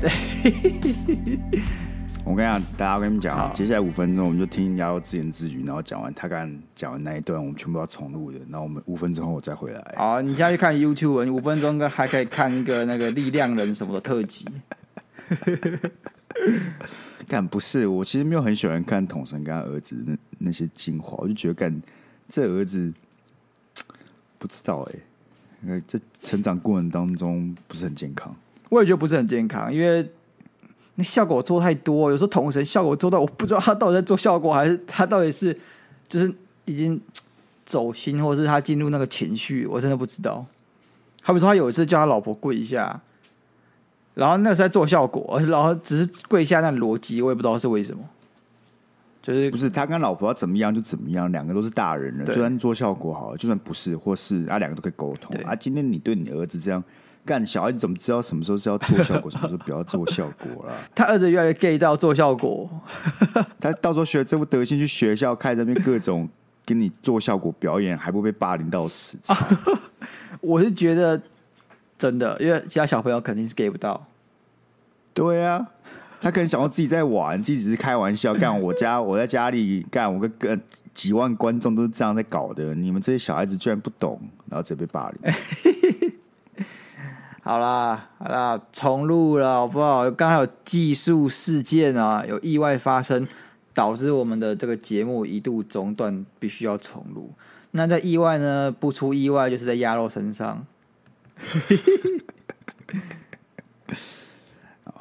我跟你讲，大家我跟你们讲啊，接下来五分钟我们就听丫头自言自语，然后讲完他刚刚讲完那一段，我们全部要重录的。然后我们五分钟后我再回来。好，你现在去看 YouTube，你五分钟跟还可以看一个那个力量人什么的特辑。干不是，我其实没有很喜欢看统神跟他儿子那那些精华，我就觉得干这儿子 不知道哎、因为这成长过程当中不是很健康。我也觉得不是很健康，因为那效果做太多，有时候同神效果做到我不知道他到底在做效果，还是他到底是就是已经 走心，或是他进入那个情绪，我真的不知道。好比说他有一次叫他老婆跪一下，然后那是在做效果，然后只是跪下那逻辑，我也不知道是为什么。就是不是他跟老婆要怎么样就怎么样，两个都是大人了，就算做效果好，就算不是或是啊，两个都可以沟通对啊。今天你对你儿子这样干，小孩子怎么知道什么时候是要做效果，什么时候不要做效果啦？他儿子越来越 gay 到做效果，他到时候学这副德行，去学校开那边各种给你做效果表演，还不被霸凌到死？我是觉得真的，因为其他小朋友肯定是 gay 不到。对啊，他可能想到自己在玩，自己只是开玩笑。干我家，我在家里干，我跟个几万观众都是这样在搞的。你们这些小孩子居然不懂，然后直接被霸凌。好啦，好啦，重录了，好不好？刚好有技术事件啊，有意外发生，导致我们的这个节目一度中断，必须要重录。那在意外呢？不出意外，就是在鸭肉身上。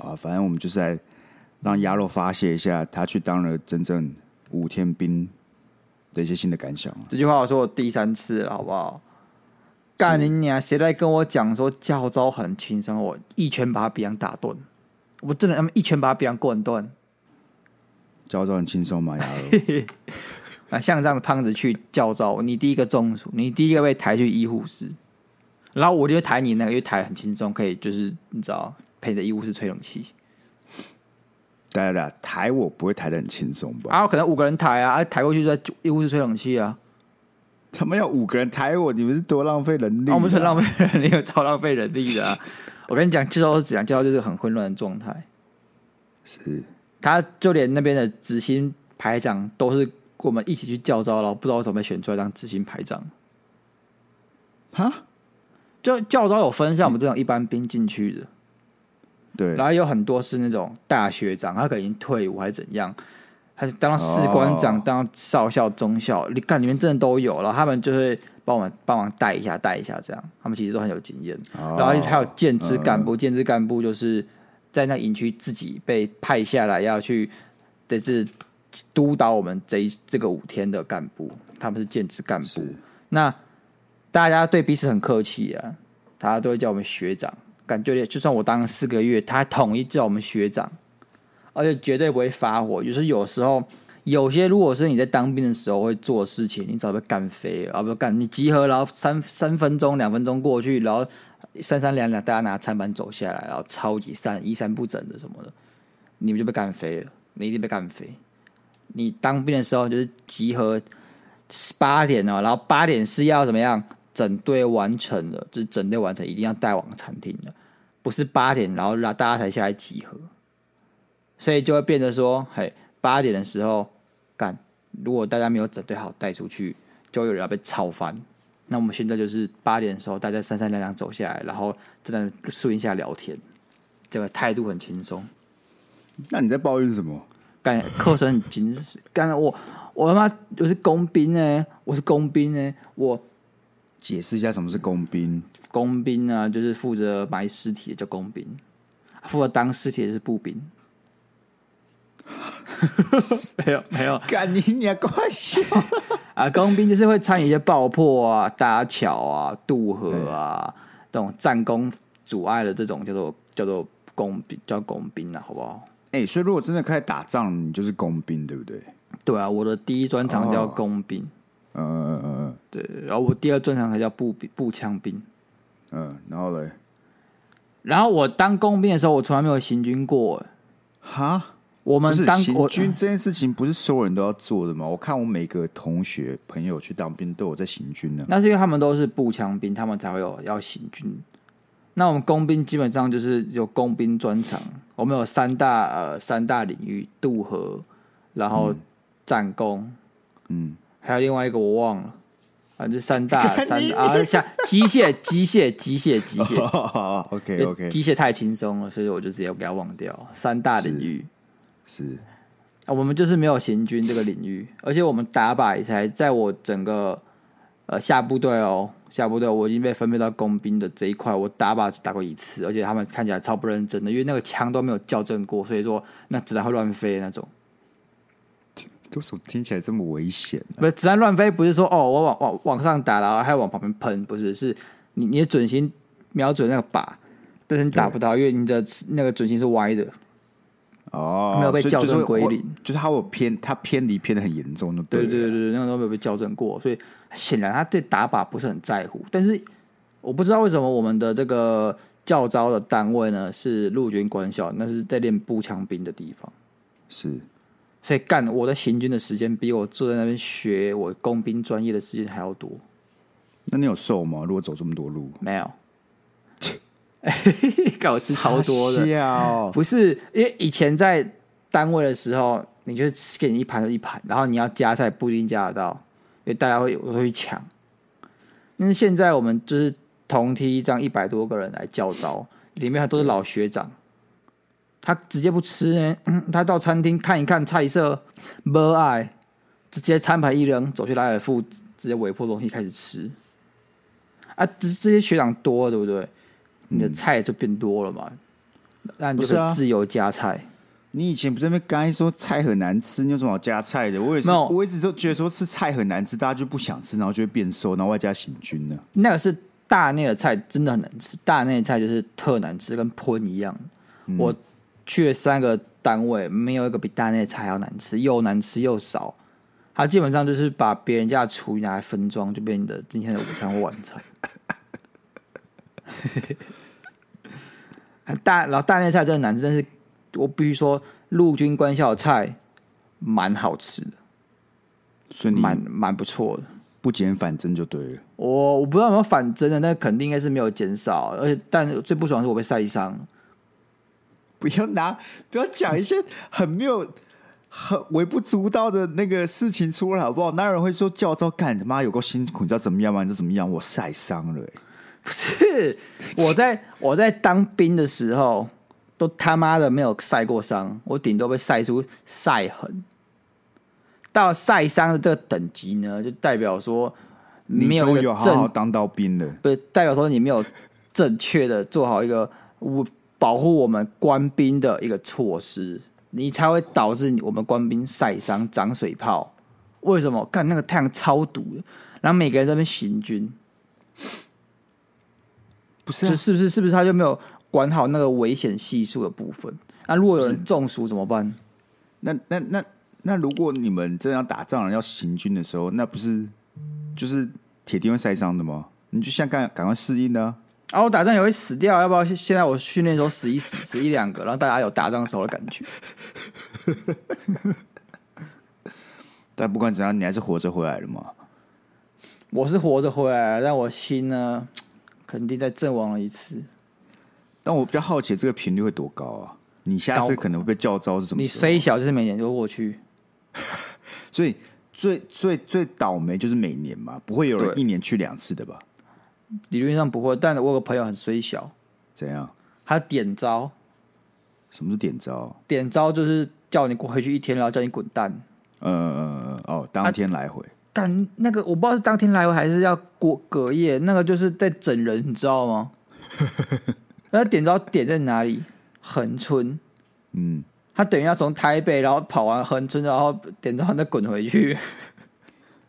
啊，反正我们就是来让鸭肉发泄一下，他去当了真正五天兵的一些新的感想。这句话我说我第三次了，好不好？干你娘！谁来跟我讲说教招很轻松？我一拳把他鼻梁打断，我真的他妈一拳把他鼻梁贯断。教招很轻松吗？鸭肉 啊，像这样的胖子去教招，你第一个中暑，你第一个被抬去医护室，然后我就抬你那个，因为抬很轻松，可以就是你知道陪着医务室吹冷气。对对对，抬我不会抬的很轻松吧？啊可能五个人抬啊，啊抬过去就在医务室吹冷气啊。他们要五个人抬我，你们是多浪费人力、啊啊？我们很浪费人力，超浪费人力的、啊。我跟你讲，教招是怎样？教招就是很混乱的状态。是，他就连那边的执行排长都是跟我们一起去教招，然后不知道为什么被选出来当执行排长。哈？就教招有分像我们这种一般兵进去的，对，然后有很多是那种大学长，他可能已经退伍还是怎样。还是当士官长、当少校、中校，你看里面真的都有，然后他们就会帮我们帮忙带一下、带一下，这样他们其实都很有经验。然后还有建制干部，建制干部就是在那营区自己被派下来要去，就是督导我们这一这个五天的干部，他们是建制干部。那大家对彼此很客气啊，大家都会叫我们学长，感觉就算我当了四个月，他还统一叫我们学长。而且绝对不会发火，就是有时候有些，如果是你在当兵的时候会做事情，你早被干飞了，啊！不干你集合，然后三三分钟、两分钟过去，然后三三两两，大家拿餐盘走下来，然后超级散，衣衫不整的什么的，你们就被干飞了，你一定被干飞。你当兵的时候就是集合八点哦，然后八点是要怎么样整队完成了，就是整队完成一定要带往餐厅的，不是八点然后让大家才下来集合。所以就会变得说，嘿，八点的时候干，如果大家没有整队好带出去，就有人要被炒翻。那我们现在就是八点的时候，大家三三两两走下来，然后在那树荫下聊天，这个态度很轻松。那你在抱怨什么？干，课程很紧实。干，我我他妈我是工兵呢，我是工兵呢，我解释一下什么是工兵。工兵啊，就是负责埋尸体的叫工兵，负责当尸体的是步兵。没有没有，干你你还怪笑 啊！工兵就是会参与一些爆破啊、搭桥啊、渡河啊这种战功阻碍的这种叫做叫做工兵，叫工兵啊，好不好？哎、欸，所以如果真的开始打仗，你就是工兵，对不对？对啊，我的第一专长叫工兵，嗯嗯嗯嗯，对，然后我第二专长还叫步兵步枪兵，嗯，然后嘞，然后我当工兵的时候，我从来没有行军过，哈。我们当行我军这件事情不是所有人都要做的吗？我看我每个同学朋友去当兵都有在行军呢。那是因为他们都是步枪兵，他们才会有要行军。那我们工兵基本上就是有工兵专长，我们有三大呃三大领域：渡河，然后战功，嗯，还有另外一个我忘了，反正三大 三大啊，像机械 机械机械机械，OK OK，机械太轻松了，所以我就直接给它忘掉。三大领域。是啊，我们就是没有行军这个领域，而且我们打靶才在我整个呃下部队哦，下部队我已经被分配到工兵的这一块，我打靶只打过一次，而且他们看起来超不认真的，因为那个枪都没有校正过，所以说那子弹会乱飞那种。为什么听起来这么危险？不是子弹乱飞，不是说哦我往往往上打，然后还要往旁边喷，不是，是你你的准心瞄准那个靶，但是你打不到，因为你的那个准心是歪的。哦，没有被校正归零，就是他有偏，他偏离偏的很严重的。对对对对，那个都没有被校正过，所以显然他对打靶不是很在乎。但是我不知道为什么我们的这个教招的单位呢是陆军官校，那是在练步枪兵的地方。是，所以干我的行军的时间比我坐在那边学我工兵专业的时间还要多。那你有瘦吗？如果走这么多路，没有。搞 我吃超多的，不是因为以前在单位的时候，你就吃给你一盘就一盘，然后你要加菜不一定加得到，因为大家会有会去抢。但是现在我们就是同梯这样一百多个人来教招，里面还都是老学长，他直接不吃呢，他到餐厅看一看菜色，不爱，直接餐盘一扔，走去莱尔富，直接尾破东西开始吃。啊，这这些学长多对不对？你的菜就变多了嘛？那你就是自由加菜。啊、你以前不是那边刚才说菜很难吃，你有什么好加菜的？我也是，我一直都觉得说吃菜很难吃，大家就不想吃，然后就会变瘦，然后外加行军呢。那个是大内的菜真的很难吃，大内的菜就是特难吃，跟喷一样。嗯、我去了三个单位，没有一个比大内的菜还要难吃，又难吃又少。他基本上就是把别人家的厨余拿来分装，就变你的今天的午餐或晚餐。大，然后大内菜真的难吃，但是我必须说，陆军官校的菜蛮好吃的，所以你蛮蛮不错的，不减反增就对了。我我不知道有没有反增的，那肯定应该是没有减少，而且但最不爽的是我被晒伤。不要拿，不要讲一些很没有、很微不足道的那个事情出来好不好？哪有人会说教招干他妈有够辛苦，你知道怎么样吗？你知道怎么样？我晒伤了、欸。不是，我在我在当兵的时候，都他妈的没有晒过伤，我顶多被晒出晒痕。到晒伤的这个等级呢，就代表说没有，有好好当到兵了，不是代表说你没有正确的做好一个保护我们官兵的一个措施，你才会导致我们官兵晒伤、长水泡。为什么？看那个太阳超毒的，然后每个人在那边行军。不是、啊，就是不是是不是他就没有管好那个危险系数的部分？那如果有人中暑怎么办？那那那那如果你们真的要打仗要行军的时候，那不是就是铁定会晒伤的吗？你就像赶赶快适应呢？啊，我打仗也会死掉，要不要？现在我训练的时候死一死，死一两个，然后大家有打仗的时候的感觉。但不管怎样，你还是活着回来了嘛？我是活着回来了，但我心呢？肯定在阵亡了一次，但我比较好奇这个频率会多高啊？你下次可能会被叫招是什么？你虽小就是每年都过去，所以最最最倒霉就是每年嘛，不会有人一年去两次的吧？理论上不会，但我有个朋友很虽小，怎样？他点招？什么是点招？点招就是叫你过回去一天，然后叫你滚蛋。嗯嗯嗯嗯，哦，当天来回。啊但那个我不知道是当天来回还是要过隔夜，那个就是在整人，你知道吗？那点招点在哪里？横村，嗯，他等于要从台北，然后跑完横村，然后点招再滚回去。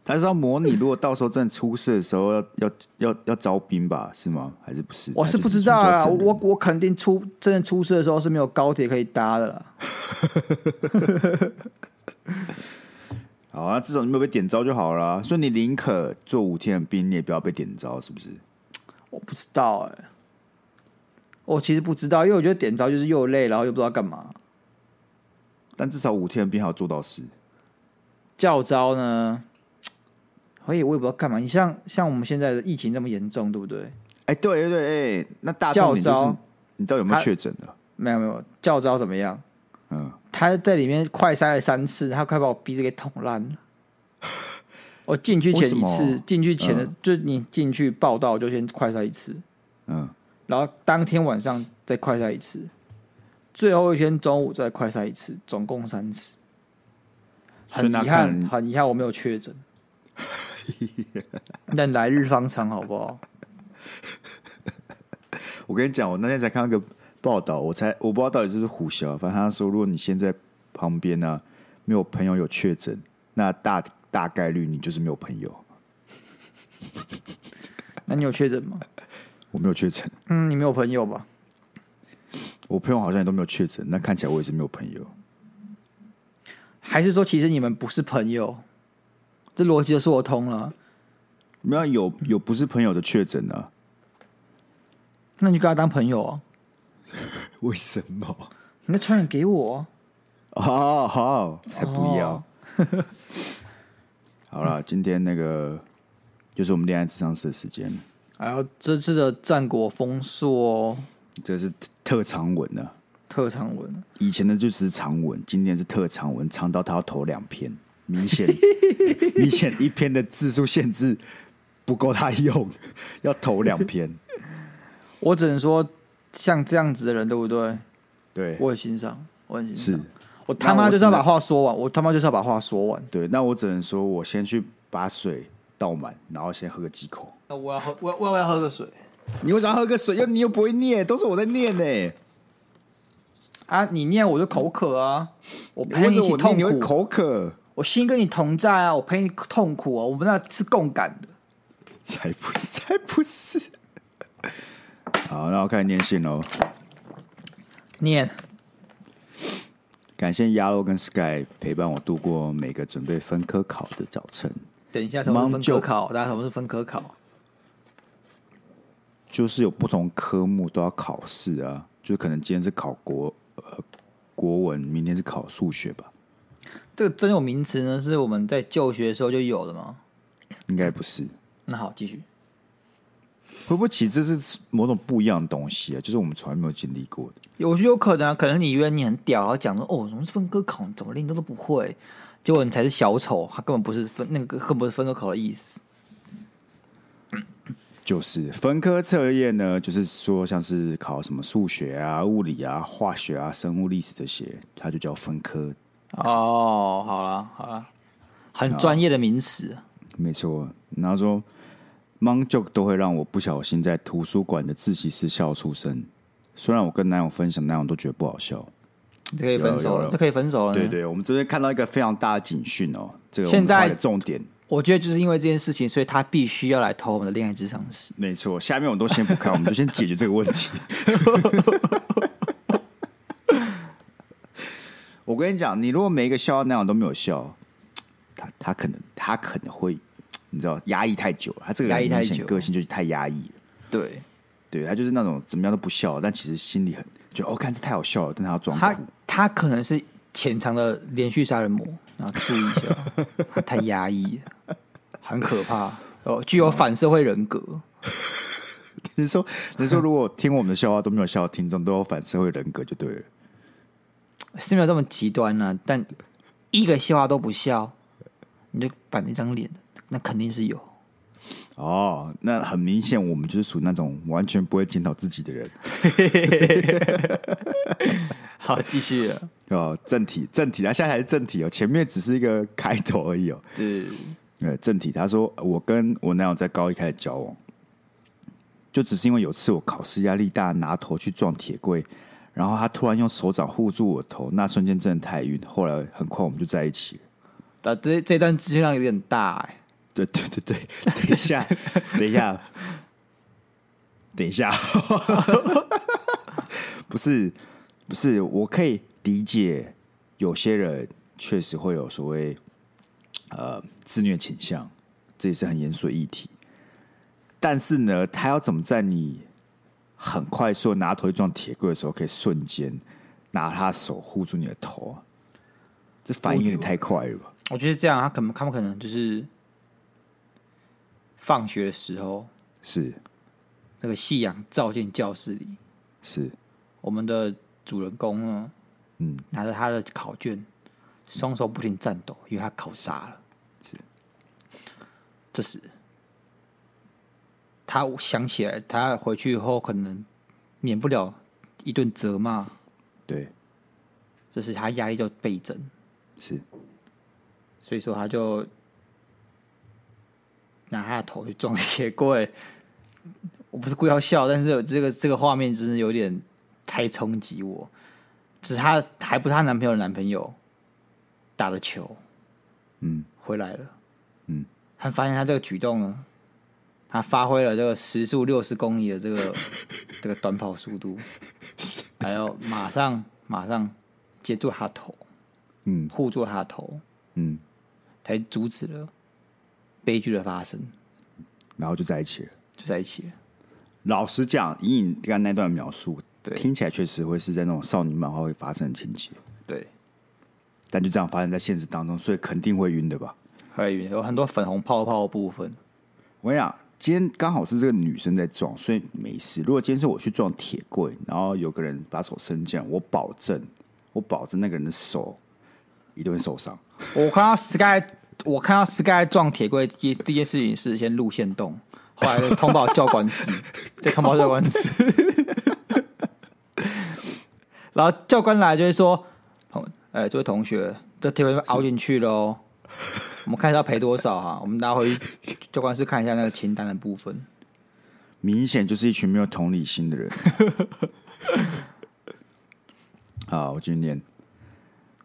他是要模拟，如果到时候真的出事的时候要，要要要要招兵吧？是吗？还是不是？我是不知道啊，我我肯定出真的出事的时候是没有高铁可以搭的了。好啊，至少你没有被点招就好了啊。所以你宁可做五天的兵，你也不要被点招，是不是？我不知道哎、欸，我其实不知道，因为我觉得点招就是又累，然后又不知道干嘛。但至少五天的兵还要做到事。教招呢？所以我也不知道干嘛。你像像我们现在的疫情这么严重，对不对？哎、欸，对对对，哎、欸，那大重点就是你到底有没有确诊的？没有没有，教招怎么样？嗯，他在里面快塞了三次，他快把我鼻子给捅烂了。我进去前一次，进去前的、嗯、就你进去报道就先快塞一次，嗯，然后当天晚上再快塞一次，最后一天中午再快塞一次，总共三次。很遗憾，很遗憾我没有确诊。但来日方长，好不好？我跟你讲，我那天才看到一个报道，我才我不知道到底是不是胡笑，反正他说，如果你现在旁边呢、啊、没有朋友有确诊，那大。大概率你就是没有朋友。那你有确诊吗？我没有确诊。嗯，你没有朋友吧？我朋友好像也都没有确诊，那看起来我也是没有朋友。还是说，其实你们不是朋友？这逻辑就说通了。没有有有不是朋友的确诊呢？那你就跟他当朋友啊？为什么？你那传染给我？好好，才不要。哦 好了，今天那个就是我们恋爱智商室的时间。还有这次的战果丰硕哦，这是特长文呢，特长文。以前的就只是长文，今天是特长文，长到他要投两篇，明显 明显一篇的字数限制不够他用，要投两篇。我只能说，像这样子的人，对不对？对，我很欣赏，我很欣赏。是。我他妈就是要把话说完，我，我他妈就是要把话说完。对，那我只能说，我先去把水倒满，然后先喝个几口。那我要喝，我我要喝个水。你为啥要喝个水？又你又不会念，都是我在念呢。啊，你念我就口渴啊，我陪你一起痛苦。你会口渴，我心跟你同在啊，我陪你痛苦啊，我们那是共感的。才不是，才不是。好，那我开始念信喽。念。感谢鸭肉跟 Sky 陪伴我度过每个准备分科考的早晨。等一下，什么是分科考？大家什么是分科考？就是有不同科目都要考试啊，就可能今天是考国呃国文，明天是考数学吧。这个专有名词呢，是我们在就学的时候就有的吗？应该不是。那好，继续。会不会其实这是某种不一样的东西啊？就是我们从来没有经历过的。有有可能啊，可能你以为你很屌，然后讲说哦，什么是分科考，怎么连都都不会，结果你才是小丑，他根本不是分那个，根本不是分科考的意思。就是分科测验呢，就是说像是考什么数学啊、物理啊、化学啊、生物历史这些，它就叫分科。哦，好了好了，很专业的名词。没错，然后说。m o n joke 都会让我不小心在图书馆的自习室笑出声。虽然我跟男友分享，男友都觉得不好笑。这可以分手了，这可以分手了。对对，我们这边看到一个非常大的警讯哦。这个现在重点，我觉得就是因为这件事情，所以他必须要来投我们的恋爱智商室。没错，下面我们都先不看，我们就先解决这个问题。我跟你讲，你如果每一个笑那样都没有笑，他他可能他可能会。你知道压抑太久了，他这个人明显个性就是太压抑了。对，对他就是那种怎么样都不笑，但其实心里很就哦，看这太好笑了，但他要装酷。他他可能是潜藏的连续杀人魔，然后注意一下，他太压抑了，很可怕哦，具有反社会人格。你说，你说，如果听我们的笑话都没有笑的听众都有反社会人格就对了，是没有这么极端呢、啊，但一个笑话都不笑，你就板一张脸。那肯定是有哦，那很明显，我们就是属于那种完全不会检讨自己的人。好，继续哦，正题，正题，他现在还是正题哦，前面只是一个开头而已哦。对，呃，正题，他说我跟我男友在高一开始交往，就只是因为有次我考试压力大，拿头去撞铁柜，然后他突然用手掌护住我头，那瞬间真的太晕。后来很快我们就在一起了。啊，这这段资讯量有点大哎。对对对 对，等一下，等一下，等一下，不是不是，我可以理解有些人确实会有所谓呃自虐倾向，这也是很严肃的议题。但是呢，他要怎么在你很快速拿头去撞铁柜的时候，可以瞬间拿他手护住你的头？这反应有点太快了吧？我觉得这样，他可能他们可能就是放学的时候，是那个夕阳照进教室里，是我们的主人公呢，嗯，拿着他的考卷，双手不停颤抖，因为他考砸了。是，这时他想起来，他回去以后可能免不了一顿责骂。对，这是他压力就倍增。是，所以说他就拿他的头去撞铁柜。我不是故意要笑，但是 这个这个画面真的有点太冲击我。只是她还不是她男朋友的男朋友打了球，嗯，回来了，嗯，他发现他这个举动呢，他发挥了这个时速六十公里的这个 这个短跑速度，还有马上马上接住他头。嗯，护住他的头，嗯，才阻止了悲剧的发生，然后就在一起了，就在一起了。老实讲，以你刚刚那段描述，对，听起来确实会是在那种少女漫画会发生的情节，对。但就这样发生在现实当中，所以肯定会晕的吧？会晕，有很多粉红泡泡的部分。我跟你讲，今天刚好是这个女生在撞，所以没事。如果今天是我去撞铁柜，然后有个人把手伸进来，我保证，我保证那个人的手。一定会受伤。我看到 Sky，我看到 Sky 撞铁柜，第第一件事情是先录线动，后来通报教官室，再通报教官室。然后教官来就会说：“同哎、这位同学，这铁柜凹进去了，我们看一下要赔多少哈。我们拿回教官室看一下那个清单的部分。”明显就是一群没有同理心的人。好，我今天。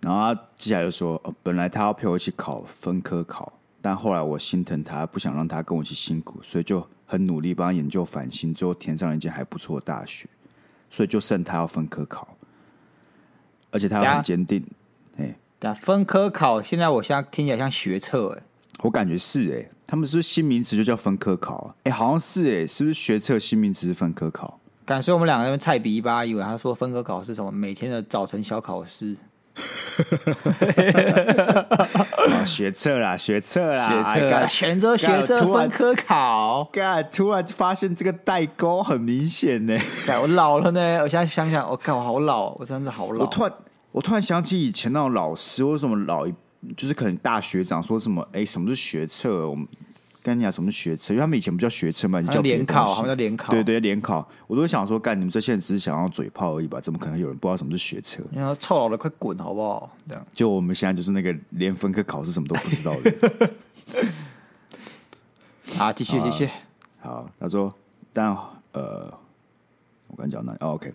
然后他接下来就说：“哦，本来他要陪我一起考分科考，但后来我心疼他，不想让他跟我一起辛苦，所以就很努力帮他研究繁星，最后填上了一间还不错的大学。所以就剩他要分科考，而且他很坚定。分科考现在我现在听起来像学测哎，我感觉是哎，他们是不是新名词就叫分科考啊？哎，好像是哎，是不是学测新名词是分科考？感觉我们两个人菜比一巴，以为他说分科考是什么？每天的早晨小考试。”学测啦，学测啦，学测啦，选择学测分科考。干，突然发现这个代沟很明显呢。我老了呢，我现在想想，我靠，我好老，我真的好老。我突然，我突然想起以前那种老师，或者什么老一，就是可能大学长说什么，哎，什么是学测？我们。跟你讲什么学测？因为他们以前不叫学测嘛，你叫联考，他们叫联考。对对，联考。我都想说，干你们这些人只是想要嘴炮而已吧？怎么可能有人不知道什么是学测？你要臭老的，快滚好不好？这样。就我们现在就是那个连分科考试什么都不知道的。好，继续继续。好，他说，但呃，我刚讲那、哦、OK。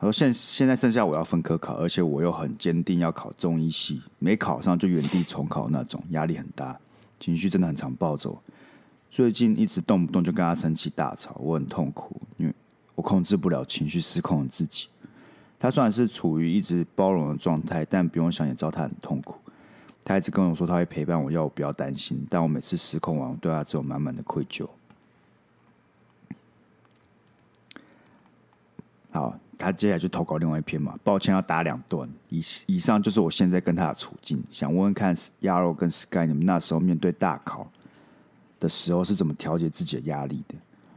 他说现现在剩下我要分科考，而且我又很坚定要考中医系，没考上就原地重考那种，压力很大。情绪真的很常暴走，最近一直动不动就跟他生气大吵，我很痛苦，因为我控制不了情绪，失控的自己。他虽然是处于一直包容的状态，但不用想也知道他很痛苦。他一直跟我说他会陪伴我，要我不要担心，但我每次失控完，我对他只有满满的愧疚。好。他接下来就投稿另外一篇嘛，抱歉要打两段。以以上就是我现在跟他的处境，想问问看鸭肉跟 Sky，你们那时候面对大考的时候是怎么调节自己的压力的？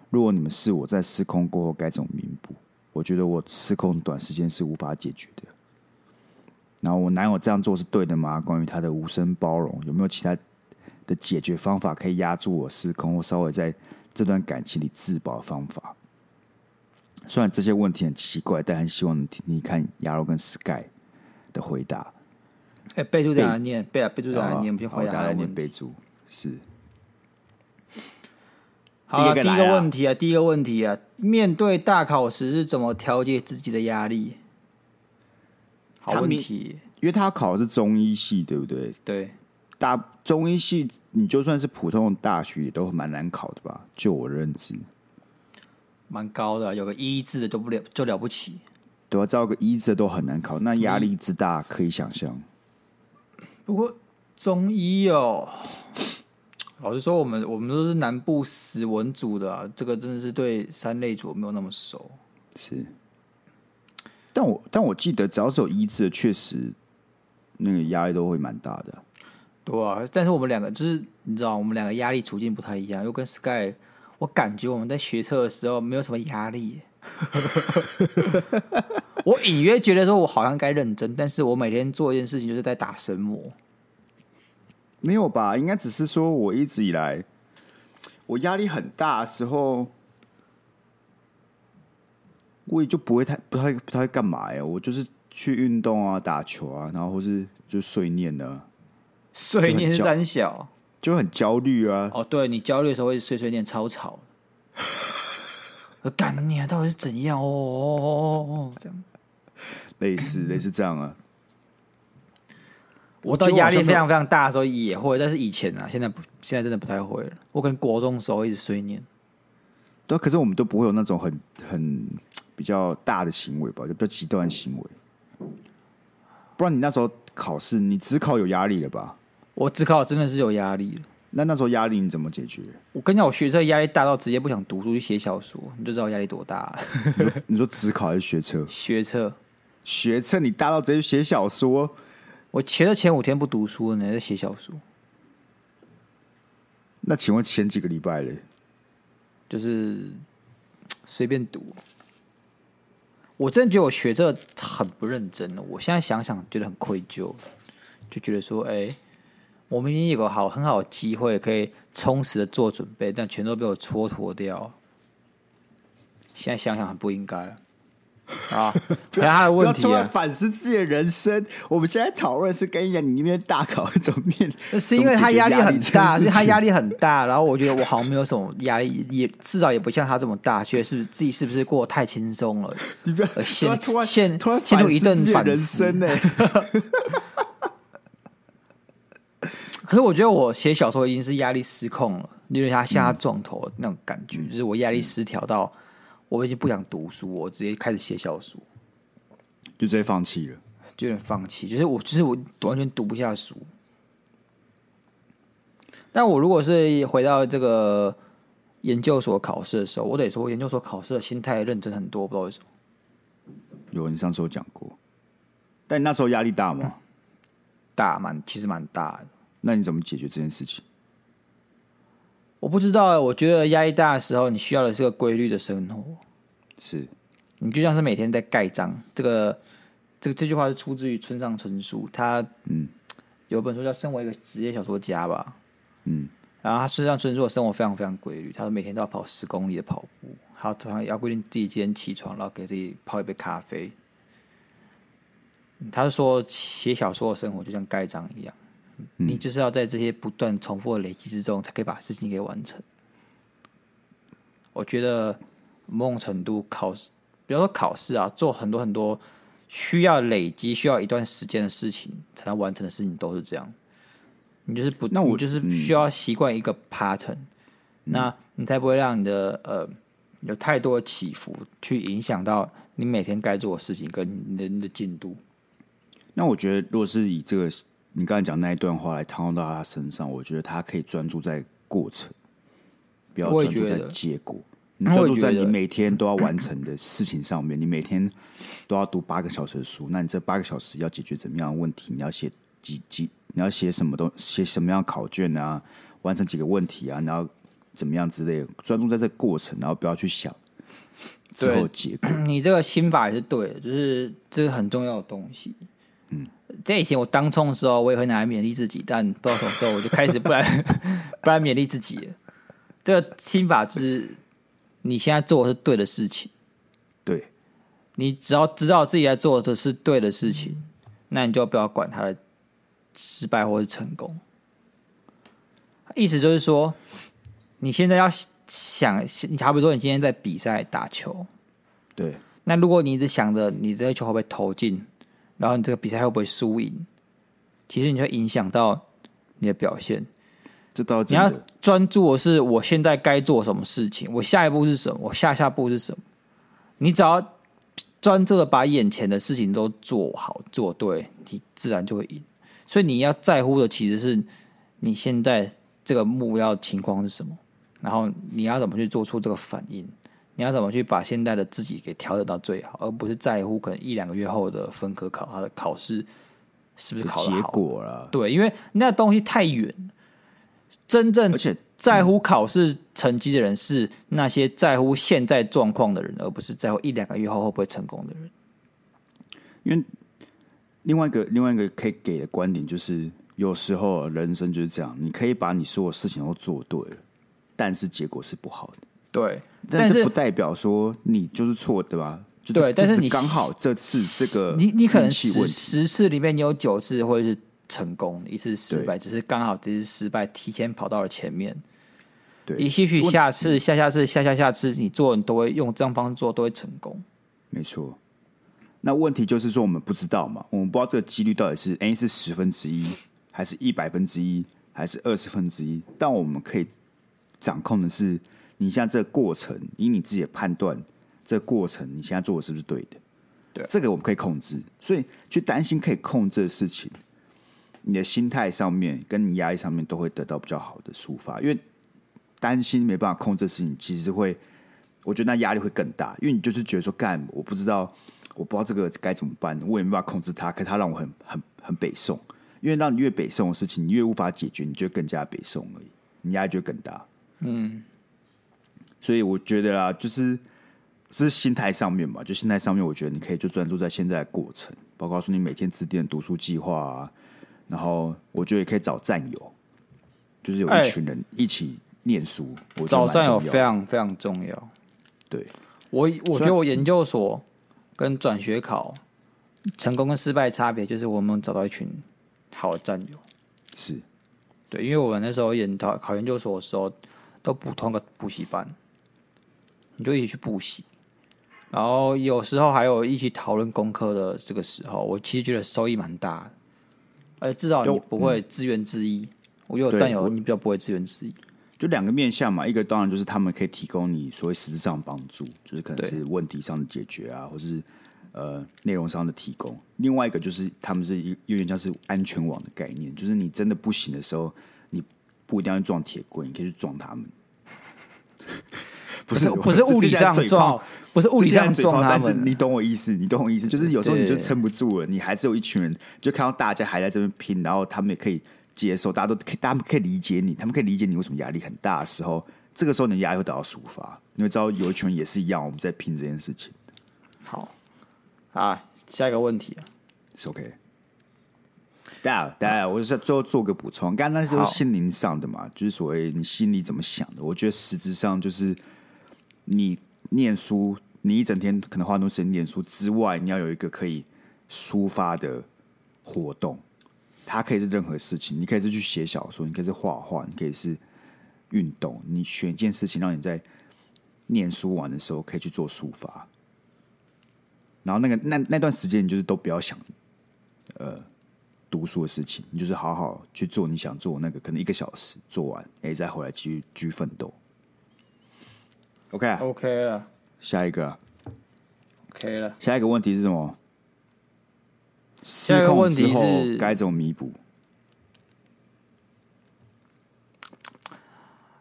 如果你们是我在失控过后该怎么弥补？我觉得我失控短时间是无法解决的。然后我男友这样做是对的吗？关于他的无声包容，有没有其他的解决方法可以压住我失控或稍微在这段感情里自保的方法？虽然这些问题很奇怪，但很希望你听听看鸭肉跟 Sky 的回答。哎，备注在哪念？备啊，备注在哪念？我们先回答来念备注。是。好了，第一个问题啊，第一个问题啊，面对大考时是怎么调节自己的压力？好问题，因为他考的是中医系，对不对？对。大中医系，你就算是普通的大学，也都蛮难考的吧？就我认知。蛮高的，有个一字的就不了就了不起。对啊，招个一字的都很难考，那压力之大可以想象。不过中医哦，老实说，我们我们都是南部史文组的啊，这个真的是对三类组没有那么熟。是，但我但我记得，只要是有一字的，确实那个压力都会蛮大的。对啊，但是我们两个就是你知道，我们两个压力处境不太一样，又跟 Sky，我感觉我们在学车的时候没有什么压力。我隐约觉得说，我好像该认真，但是我每天做一件事情，就是在打神魔。没有吧？应该只是说我一直以来，我压力很大的时候，我也就不会太不太不太干嘛呀。我就是去运动啊，打球啊，然后或是就碎念呢。碎念三小就很焦虑啊。哦，对，你焦虑的时候会碎碎念，超吵。我 干你啊！到底是怎样？哦哦哦哦哦，这样。类似类似这样啊。我到压力非常非常大的时候也会，但是以前啊，现在不，现在真的不太会了。我跟国中的时候一直碎念。对，可是我们都不会有那种很很比较大的行为吧，就比较极端的行为。不然你那时候考试，你只考有压力了吧？我只考真的是有压力。那那时候压力你怎么解决？我跟你讲，我学车压力大到直接不想读书去写小说，你就知道压力多大了。你说你说只考还是学车？学车。学车你大到直接写小说？我前的前五天不读书呢，在写小说。那请问前几个礼拜嘞？就是随便读。我真的觉得我学这很不认真了。我现在想想觉得很愧疚，就觉得说，哎、欸，我明明有个好很好的机会可以充实的做准备，但全都被我蹉跎掉。现在想想很不应该。啊，他的问题啊！反思自己的人生。我们现在讨论是跟你讲，你那边大考怎么面？那 是因为他压力很大，是他压力很大。然后我觉得我好像没有什么压力，也至少也不像他这么大。觉得是自己是不是过得太轻松了？你不突然先突然陷入一顿反人生呢、欸？可是我觉得我写小说已经是压力失控了，因为他下撞头那种感觉，嗯、就是我压力失调到。我已经不想读书，我直接开始写小说，就直接放弃了，就有点放弃。就是我，就是我完全读不下书。但我如果是回到这个研究所考试的时候，我得说，研究所考试的心态认真很多，不知道为什么。有，你上次有讲过，但你那时候压力大吗？大，蛮，其实蛮大的。那你怎么解决这件事情？我不知道，我觉得压力大的时候，你需要的是个规律的生活。是，你就像是每天在盖章。这个，这个这句话是出自于村上春树，他嗯有本书叫《身为一个职业小说家》吧，嗯，然后他村上春树的生活非常非常规律，他说每天都要跑十公里的跑步，还有早上要规定自己几点起床，然后给自己泡一杯咖啡。他是说写小说的生活就像盖章一样。你就是要在这些不断重复的累积之中，才可以把事情给完成。我觉得某种程度考试，比如说考试啊，做很多很多需要累积、需要一段时间的事情才能完成的事情，都是这样。你就是不，那我就是需要习惯一个 pattern，嗯，那你才不会让你的呃有太多的起伏，去影响到你每天该做的事情跟人的进度。那我觉得，如果是以这个。你刚才讲那一段话来套用到他身上，我觉得他可以专注在过程，不要专注在结果。你专注在你每天都要完成的事情上面。你每天都要读八个小时的书，那你这八个小时要解决怎么样的问题？你要写几几？你要写什么东？写什么样考卷啊？完成几个问题啊？然后怎么样之类的？专注在这个过程，然后不要去想之后结果。你这个心法也是对的，就是这个很重要的东西。嗯。在以前我当冲的时候，我也会拿来勉励自己，但不知道什么时候我就开始不然 不然勉励自己。这个心法就是你现在做的是对的事情，对，你只要知道自己在做的是对的事情，那你就不要管它的失败或是成功。意思就是说，你现在要想，你差不多你今天在比赛打球，对，那如果你一直想着你这个球会不会投进？然后你这个比赛会不会输赢？其实你就会影响到你的表现。这倒你要专注的是我现在该做什么事情，我下一步是什么，我下下步是什么。你只要专注的把眼前的事情都做好做对，你自然就会赢。所以你要在乎的其实是你现在这个目标情况是什么，然后你要怎么去做出这个反应。你要怎么去把现在的自己给调整到最好，而不是在乎可能一两个月后的分科考，他的考试是不是考？结果了，对，因为那东西太远，真正而且在乎考试成绩的人是那些在乎现在状况的人，而不是在乎一两个月后会不会成功的人。因为另外一个另外一个可以给的观点就是，有时候人生就是这样，你可以把你所有事情都做对了，但是结果是不好的。对，但是不代表说你就是错的吧？对，但是你刚好这次这个你你可能十十次里面你有九次会是成功，一次失败，只是刚好这次失败提前跑到了前面。对，你继续下次、下下次、下下下次，你做你都会用这样方式做，都会成功。没错。那问题就是说，我们不知道嘛，我们不知道这个几率到底是 A 是十分之一，还是一百分之一，还是二十分之一？但我们可以掌控的是，你现在这个过程，以你自己的判断，这个过程你现在做的是不是对的？对，这个我们可以控制。所以去担心可以控制的事情，你的心态上面跟你压力上面都会得到比较好的抒发。因为担心没办法控制的事情，其实会，我觉得那压力会更大，因为你就是觉得说，干，我不知道。我不知道这个该怎么办，我也没办法控制它，可它让我很很很北宋，因为让你越北宋的事情，你越无法解决，你就更加北宋而已，你压力就更大。嗯，所以我觉得啦，就是这是心态上面嘛，就心态上面，我觉得你可以就专注在现在的过程，包括说你每天制定的读书计划啊，然后我觉得也可以找战友，就是有一群人一起念书，欸、我找战友非常非常重要。对，我我觉得我研究所。跟转学考成功跟失败差别，就是我们找到一群好的战友。是，对，因为我们那时候研讨考研究所的时候，都补同个补习班，你就一起去补习，然后有时候还有一起讨论功课的这个时候，我其实觉得收益蛮大的，而且至少你不会自怨自艾。我有战友，你比较不会自怨自艾。就两个面向嘛，一个当然就是他们可以提供你所谓实质上帮助，就是可能是问题上的解决啊，或是呃内容上的提供。另外一个就是他们是有有点像是安全网的概念，就是你真的不行的时候，你不一定要去撞铁棍，你可以去撞他们。不是 不是物理上撞，不是物理上撞他们。你懂我意思？你懂我意思？就是有时候你就撑不住了，你还是有一群人，就看到大家还在这边拼，然后他们也可以。接受，大家都可以，他们可以理解你，他们可以理解你为什么压力很大的时候，这个时候你的压力会得到抒发。你会知道有一群人也是一样，我们在拼这件事情。好，啊，下一个问题啊，是 OK。大家，大家，我就是最后做个补充，刚刚那是心灵上的嘛，就是所谓你心里怎么想的。我觉得实质上就是你念书，你一整天可能花很多时间念书之外，你要有一个可以抒发的活动。它可以是任何事情，你可以是去写小说，你可以是画画，你可以是运动。你选一件事情，让你在念书完的时候可以去做抒发。然后那个那那段时间，你就是都不要想呃读书的事情，你就是好好去做你想做那个，可能一个小时做完，哎，再回来继续继续奋斗。OK，OK 了，下一个，OK 了，下一个问题是什么？失控之后该怎么弥补？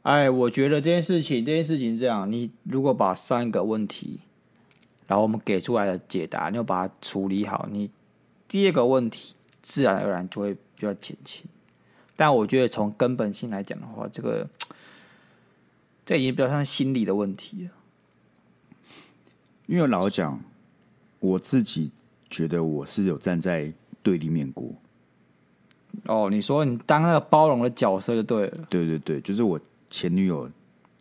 哎，我觉得这件事情，这件事情这样：你如果把三个问题，然后我们给出来的解答，你要把它处理好，你第二个问题自然而然就会比较减轻。但我觉得从根本性来讲的话，这个这已经比较像心理的问题了。因为老实讲，我自己。觉得我是有站在对立面过。哦，你说你当那个包容的角色就对了。对对对，就是我前女友，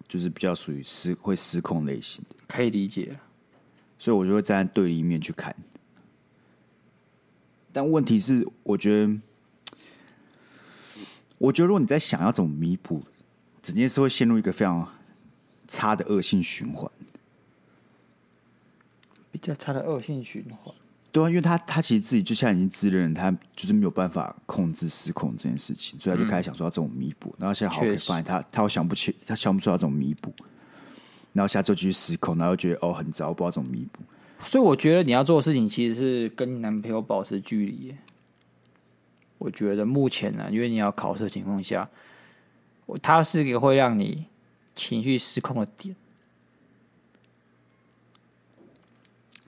就是比较属于失会失控类型的，可以理解。所以我就会站在对立面去看。但问题是，我觉得，我觉得如果你在想要怎么弥补，整件事会陷入一个非常差的恶性循环，比较差的恶性循环。对啊，因为他他其实自己就现在已经自认他就是没有办法控制失控这件事情，所以他就开始想说要这种弥补。然后现在好可以发现他他又想不起，他想不出来这种弥补。然后下周继续失控，然后又觉得哦很糟，不知道怎么弥补。所以我觉得你要做的事情其实是跟你男朋友保持距离。我觉得目前呢，因为你要考试的情况下，他是一个会让你情绪失控的点。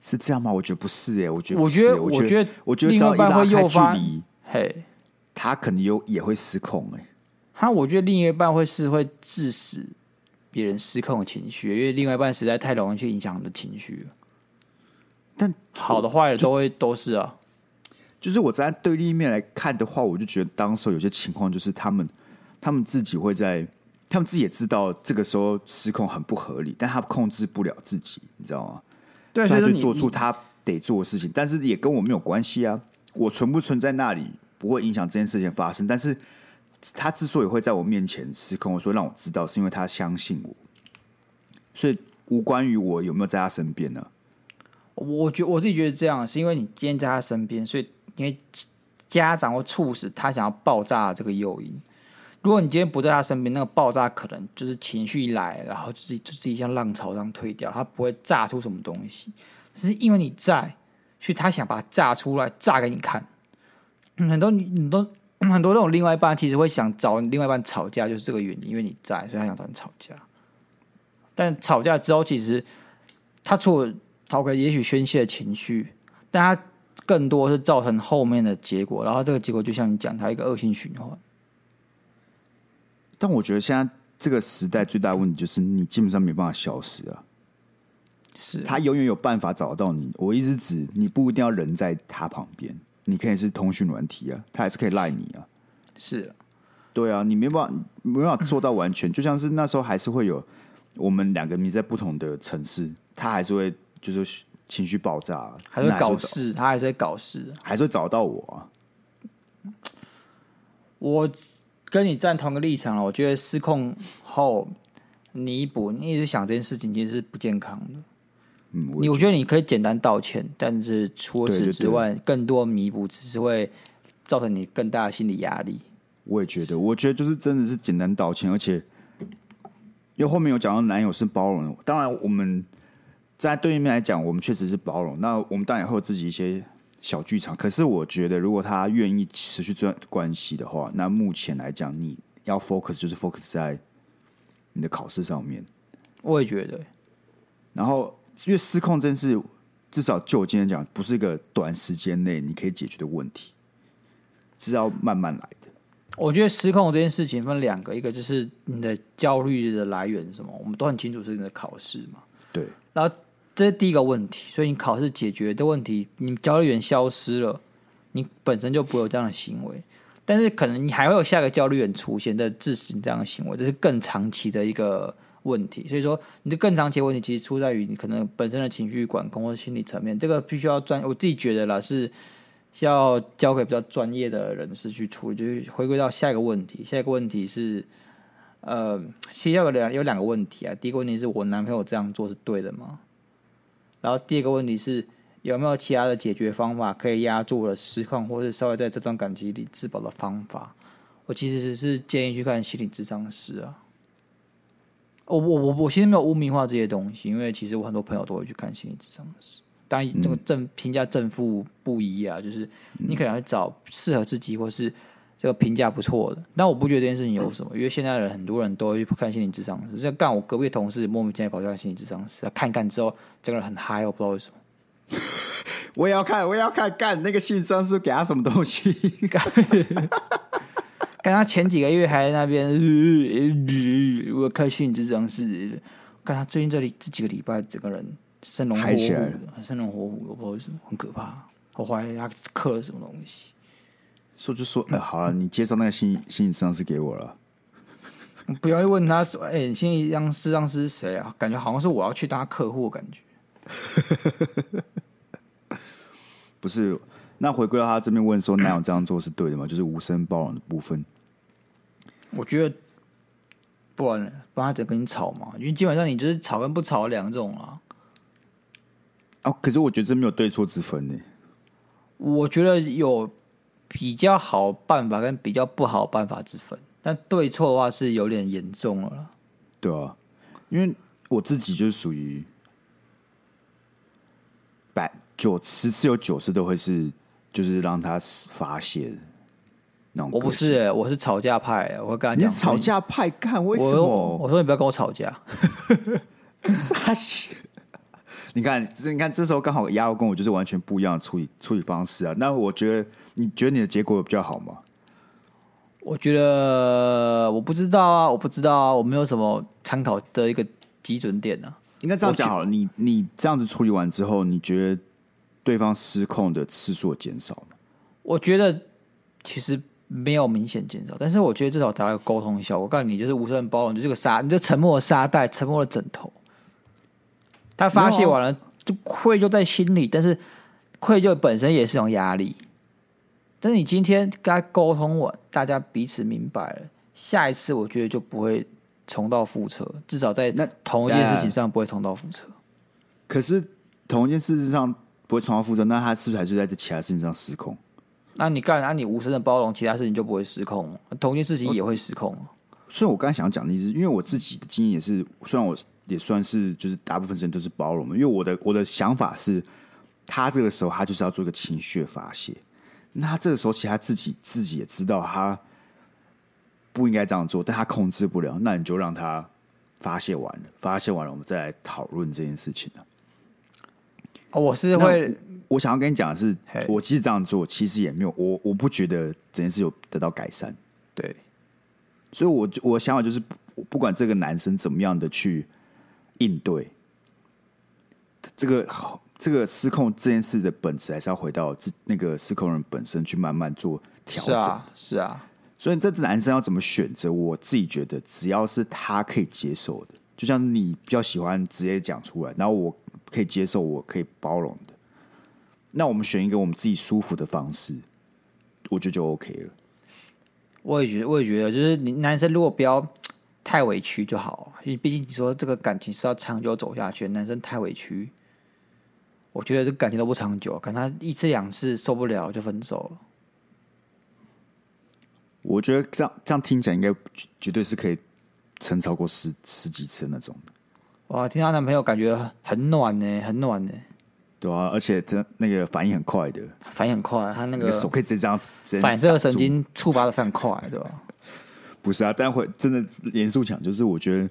是这样吗？我觉得不是哎、欸，我觉得，我觉得，我觉得，我觉得，另外一半会诱发，嘿，他可能有也会失控哎、欸。他我觉得另一半会是会致使别人失控的情绪，因为另外一半实在太容易去影响你的情绪。但好的坏的都会都是啊。就是我站在对立面来看的话，我就觉得当时有些情况就是他们他们自己会在，他们自己也知道这个时候失控很不合理，但他控制不了自己，你知道吗？对，所以他就做出他得做的事情，但是也跟我没有关系啊。我存不存在那里不会影响这件事情发生，但是他之所以会在我面前失控，我说让我知道，是因为他相信我，所以无关于我有没有在他身边呢、啊？我觉我自己觉得这样，是因为你今天在他身边，所以因为家长会促使他想要爆炸的这个诱因。如果你今天不在他身边，那个爆炸可能就是情绪一来，然后自己就自己像浪潮这样退掉，他不会炸出什么东西。只是因为你在，所以他想把它炸出来，炸给你看。很多你都很多那种另外一半其实会想找另外一半吵架，就是这个原因，因为你在，所以他想找你吵架。但吵架之后，其实他除了逃开，也许宣泄情绪，但他更多是造成后面的结果，然后这个结果就像你讲，他一个恶性循环。但我觉得现在这个时代最大的问题就是，你基本上没办法消失啊。是他永远有办法找到你。我一直指，你不一定要人在他旁边，你可以是通讯软体啊，他还是可以赖你啊。是，对啊，你没办法，没办法做到完全。就像是那时候还是会有我们两个你在不同的城市，他还是会就是情绪爆炸，还是会搞事，他还是会搞事，还是会找到我啊。我。跟你站同个立场了，我觉得失控后弥补，你一直想这件事情其实是不健康的。嗯，你我觉得你可以简单道歉，但是除此之外，对对对，更多弥补只是会造成你更大的心理压力。我也觉得，我觉得就是真的是简单道歉，而且因为后面有讲到男友是包容的，当然我们在对面来讲，我们确实是包容。那我们当然也会有自己一些。小剧场，可是我觉得，如果他愿意持续这段关系的话，那目前来讲，你要 focus 就是 focus 在你的考试上面。我也觉得。然后，因为失控真是至少就我今天讲，不是一个短时间内你可以解决的问题，是要慢慢来的。我觉得失控这件事情分两个，一个就是你的焦虑的来源是什么，我们都很清楚是你的考试嘛。对。然后。这是第一个问题，所以你考试解决的问题，你焦虑源消失了，你本身就不会有这样的行为。但是可能你还会有下个焦虑源出现，在致使你这样的行为，这是更长期的一个问题。所以说，你的更长期的问题其实出在于你可能本身的情绪管控或心理层面，这个必须要专，我自己觉得啦，是需要交给比较专业的人士去处理。就是回归到下一个问题，下一个问题是，呃，其实有两有两个问题啊。第一个问题是我男朋友这样做是对的吗？然后第二个问题是有没有其他的解决方法可以压住我的失控，或是稍微在这段感情里自保的方法？我其实是建议去看心理智商师啊。我我我我其实没有污名化这些东西，因为其实我很多朋友都会去看心理智商师。当然，这个正评价正负不一啊，就是你可能会找适合自己或是。这个评价不错的，但我不觉得这件事情有什么，因为现在的人很多人都会去看心理智商师。这干我隔壁同事莫名其妙跑去看心理智商师，看看之后整个人很嗨，我不知道为什么。我也要看，我也要看，干那个心理咨商师给他什么东西？干他前几个月还在那边，呃呃、我看心理智商师，看他最近这里这几个礼拜，整个人生龙活虎，生龙活虎，我不知道为什么，很可怕。我怀疑他刻了什么东西。说就说，哎、好了，你介绍那个心心理咨商师给我了。不要问他说，哎、欸，心理咨商师是谁啊？感觉好像是我要去当客户，感觉。不是，那回归到他这边问说，男友这样做是对的吗？就是无声包容的部分。我觉得，不然不然他只跟你吵嘛，因为基本上你就是吵跟不吵两种啊。哦，可是我觉得这没有对错之分呢。我觉得有。比较好办法跟比较不好办法之分，但对错的话是有点严重了。对啊，因为我自己就是属于百九十次有九次都会是就是让他发泄那种。我不是、欸，我是吵架派，我会跟他讲。你吵架派干？为什么？我，我说你不要跟我吵架。撒气！你看，你看，这时候刚好亚欧跟我就是完全不一样的处理处理方式啊。那我觉得。你觉得你的结果有比较好吗？我觉得我不知道啊，我不知道啊，我没有什么参考的一个基准点呢、啊。应该这样讲好了，你你这样子处理完之后，你觉得对方失控的次数减少吗？我觉得其实没有明显减少，但是我觉得至少达到沟通效果。我告诉你，就是无声包容，就是个沙，你就沉默的沙袋，沉默的枕头。他发泄完了，就愧疚在心里，但是愧疚本身也是一种压力。但是你今天跟他沟通完，大家彼此明白了，下一次我觉得就不会重蹈覆辙，至少在那同一件事情上不会重蹈覆辙。可是同一件事情上不会重蹈覆辙，那他是不是还是在这其他事情上失控？那你干，那你无声的包容，其他事情就不会失控，同一件事情也会失控。所以，我刚才想讲的意思，因为我自己的经验也是，虽然我也算是就是大部分时间都是包容的，因为我的我的想法是，他这个时候他就是要做一个情绪的发泄。那他这个时候，其实他自己自己也知道，他不应该这样做，但他控制不了。那你就让他发泄完了，发泄完了，我们再来讨论这件事情呢。哦，我是会我，想要跟你讲的是，我其实这样做，其实也没有，我我不觉得整件事有得到改善。对，所以我我想法就是，不管这个男生怎么样的去应对这个。这个失控这件事的本质，还是要回到自那个失控人本身去慢慢做调整。是啊，是啊。所以这男生要怎么选择？我自己觉得，只要是他可以接受的，就像你比较喜欢直接讲出来，然后我可以接受，我可以包容的，那我们选一个我们自己舒服的方式，我觉得就 OK 了。我也觉得，我也觉得，就是你男生如果不要太委屈就好，因为毕竟你说这个感情是要长久走下去，男生太委屈。我觉得这感情都不长久，可能他一次两次受不了就分手了。我觉得这样这样听起来应该绝对是可以撑超过十十几次那种。哇，听她男朋友感觉很暖呢，很暖呢。对啊，而且他那个反应很快的，反应很快，他那个手可以直接这样，反射神经触发的非常快，对吧？不是啊，待会真的严肃讲，就是我觉得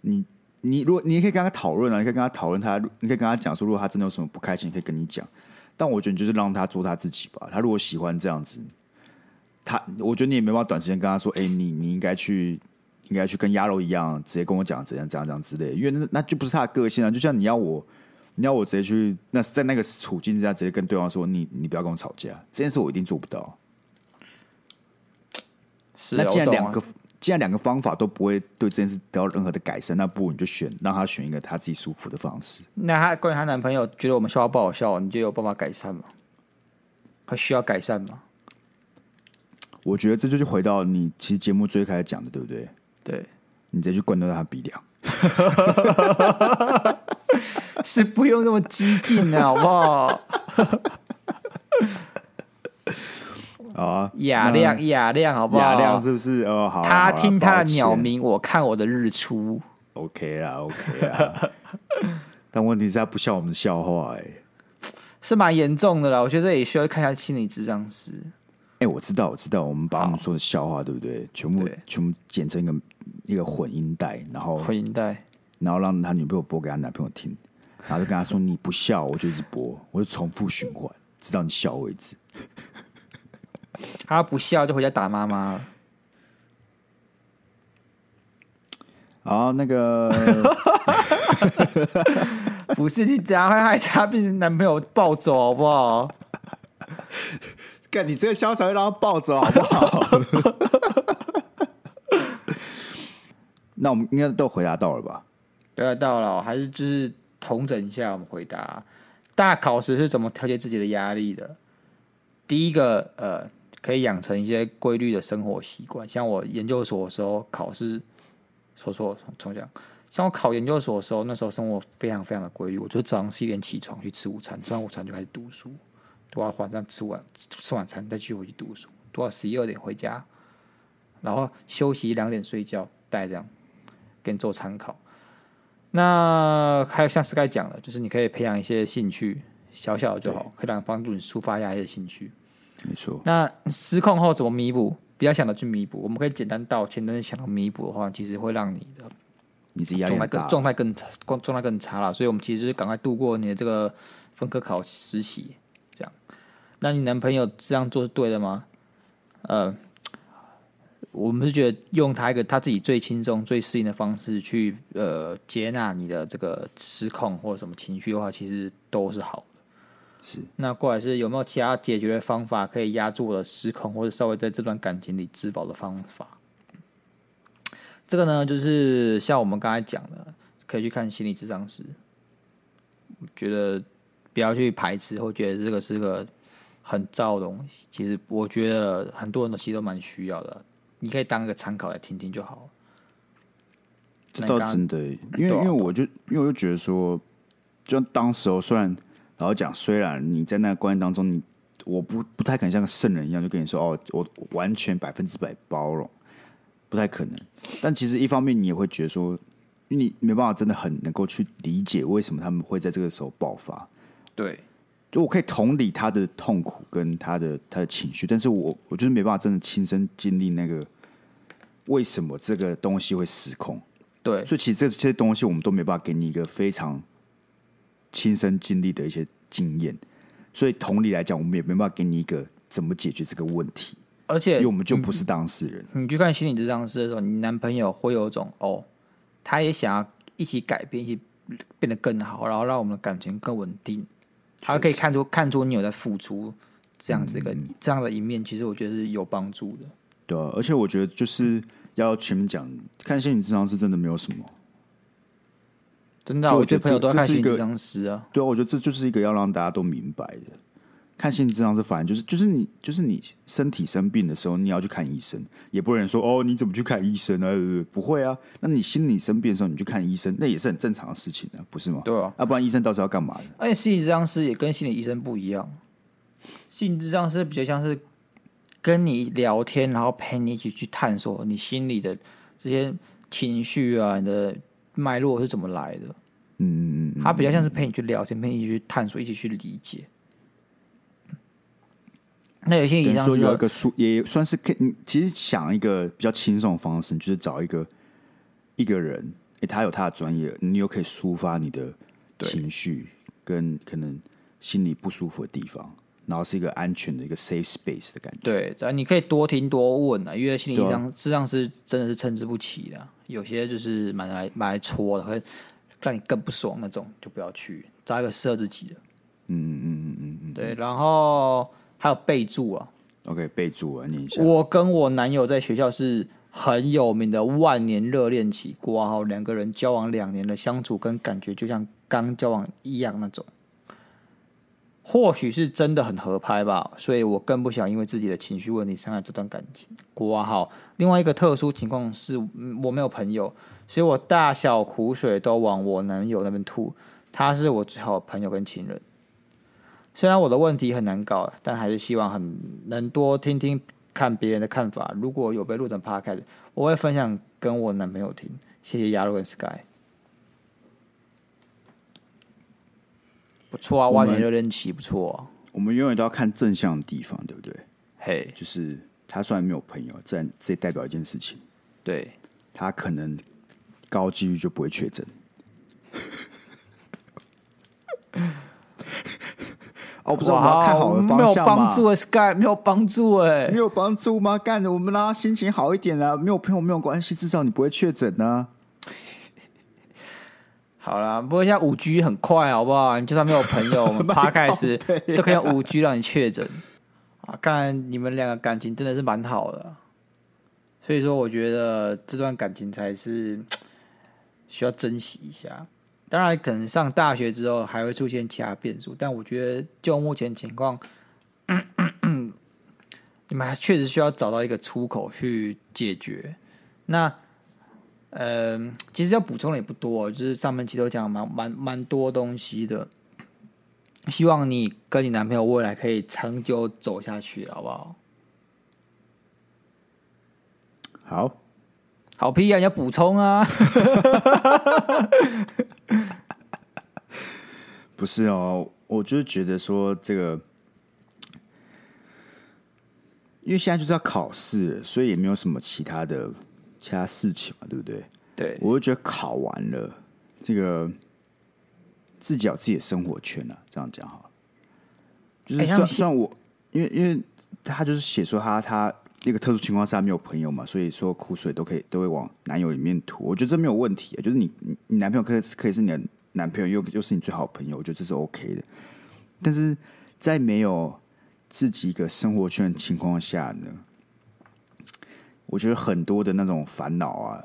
你。你如果你也可以跟他讨论啊，你可以跟他讨论他，你可以跟他讲说，如果他真的有什么不开心，可以跟你讲。但我觉得你就是让他做他自己吧。他如果喜欢这样子，他我觉得你也没办法短时间跟他说，哎、欸，你你应该去，应该去跟鸭肉一样，直接跟我讲怎样怎样怎样之类的，因为那那就不是他的个性啊。就像你要我，你要我直接去，那在那个处境之下，直接跟对方说，你你不要跟我吵架，这件事我一定做不到。是，那既然两个。既然两个方法都不会对这件事得到任何的改善，那不如你就选让他选一个他自己舒服的方式。那他关于他男朋友觉得我们笑话不好笑，你就有办法改善吗？他需要改善吗？我觉得这就是回到你其实节目最开始讲的，对不对？对，你直接去灌到他鼻梁，是不用那么激进的，好不好？啊，雅亮，雅亮，好不好？雅亮是不是？哦，好。他听他的鸟鸣，我看我的日出。OK 啦，OK 啦。但问题是，他不笑我们的笑话，哎，是蛮严重的啦。我觉得这也需要看一下心理智障师。哎，我知道，我知道，我们把我们说的笑话，对不对？全部全部剪成一个一个混音带，然后混音带，然后让他女朋友播给他男朋友听，然后就跟他说：“你不笑，我就一直播，我就重复循环，直到你笑为止。” 他不笑就回家打妈妈了。好，那个 不是你怎样会害他变成男朋友暴走好不好？干你这个潇洒会让他暴走好不好？那我们应该都回答到了吧？回答到了，还是就是统整一下我们回答。大考时是怎么调节自己的压力的？第一个，呃。可以养成一些规律的生活习惯，像我研究所的时候考试，说错重讲，像我考研究所的时候，那时候生活非常非常的规律，我就早上十一点起床去吃午餐，吃完午餐就开始读书，读到晚上吃完吃晚餐再继续回去读书，读到十一二点回家，然后休息两点睡觉，大概这样给你做参考。那还有像 Sky 讲的，就是你可以培养一些兴趣，小小的就好，可以让帮助你抒发压力的兴趣。没错，那失控后怎么弥补？不要想着去弥补，我们可以简单道歉。但是想到弥补的话，其实会让你的你的状态更状态更差，状态更差了。所以，我们其实就是赶快度过你的这个分科考实习，这样。那你男朋友这样做是对的吗？呃，我们是觉得用他一个他自己最轻松、最适应的方式去呃接纳你的这个失控或者什么情绪的话，其实都是好的。是。那过来是有没有其他解决的方法可以压住我的失控，或者稍微在这段感情里自保的方法？这个呢，就是像我们刚才讲的，可以去看心理智商师。觉得不要去排斥，或觉得这个是个很糟的东西。其实我觉得很多人都其实都蛮需要的，你可以当一个参考来听听就好。这倒真的，因为因为我就因为我就觉得说，就当时候虽然然后讲，虽然你在那个关系当中，你我不不太可能像个圣人一样，就跟你说哦，我完全百分之百包容，不太可能。但其实一方面你也会觉得说。你没办法真的很能够去理解为什么他们会在这个时候爆发。对，就我可以同理他的痛苦跟他的他的情绪，但是我我就是没办法真的亲身经历那个为什么这个东西会失控。对，所以其实这些东西我们都没办法给你一个非常亲身经历的一些经验。所以同理来讲，我们也没办法给你一个怎么解决这个问题。而且，因为我们就不是当事人。你去看心理咨商师的时候，你男朋友会有一种哦。他也想要一起改变，一起变得更好，然后让我们的感情更稳定。他可以看出看出你有在付出，这样子一个、嗯、这样的一面，其实我觉得是有帮助的。对啊，而且我觉得就是要前面讲，看心理咨商是真的没有什么，真的、啊，我觉得朋友都要看心理咨商师啊。对啊，我觉得这就是一个要让大家都明白的。看心理咨商师反正就是就是你就是你身体生病的时候，你要去看医生，也不会有人说哦，你怎么去看医生呢？啊？不会啊，那你心理生病的时候，你去看医生，那也是很正常的事情啊，不是吗？对啊，要不然医生到时候要干嘛的？而且心理咨商师也跟心理医生不一样，心理咨商师比较像是跟你聊天，然后陪你一起去探索你心里的这些情绪啊，你的脉络是怎么来的。嗯嗯嗯，他比较像是陪你去聊天，陪你去探索，一起去理解。那有些以上说有一个书，也算是可以。你其实想一个比较轻松的方式，就是找一个一个人，哎、欸，他有他的专业，你又可以抒发你的情绪跟可能心里不舒服的地方，然后是一个安全的一个 safe space 的感觉。对，你可以多听多问啊，因为心理上实际上是真的是参差不齐的，有些就是蛮来蛮来戳的，会让你更不爽那种，就不要去找一个适合自己的。嗯嗯嗯嗯嗯，对，然后。还有备注啊，OK，备注啊，念一下。我跟我男友在学校是很有名的万年热恋期，括号两个人交往两年的相处跟感觉就像刚交往一样那种。或许是真的很合拍吧，所以我更不想因为自己的情绪问题伤害这段感情。括号另外一个特殊情况是我没有朋友，所以我大小苦水都往我男友那边吐。他是我最好的朋友跟情人。虽然我的问题很难搞，但还是希望很能多听听看别人的看法。如果有被录成 podcast，我会分享跟我男朋友听。谢谢亚路跟 Sky，不错啊，万年热恋期不错啊。我们永远都要看正向的地方，对不对？嘿、hey，就是他虽然没有朋友，但这代表一件事情，对，他可能高几率就不会确诊。哦，不知道我看好的方向吗？没有帮助哎，Sky 没有帮助哎，没有帮助吗？干着我们让他心情好一点啊！没有朋友没有关系，至少你不会确诊呢。好啦，不过现在五 G 很快，好不好？你就算没有朋友，我们 Podcast 都可以用五 G 让你确诊啊！看你们两个感情真的是蛮好的，所以说我觉得这段感情才是 需要珍惜一下。当然，可能上大学之后还会出现其他变数，但我觉得就目前情况，你们还确实需要找到一个出口去解决。那，呃，其实要补充的也不多，就是上面其实都讲蛮蛮蛮多东西的。希望你跟你男朋友未来可以长久走下去，好不好？好。好屁啊！你要补充啊？不是哦，我就是觉得说这个，因为现在就是要考试，所以也没有什么其他的其他事情嘛，对不对？对，我就觉得考完了，这个自己有自己的生活圈了，啊，这样讲好了。就是算算我因为因为他就是写说他他那个特殊情况下没有朋友嘛，所以说苦水都可以都会往男友里面吐。我觉得这没有问题，就是你你你男朋友可以可以是你的男朋友，又又是你最好的朋友，我觉得这是 OK 的。但是在没有自己一个生活圈的情况下呢，我觉得很多的那种烦恼啊，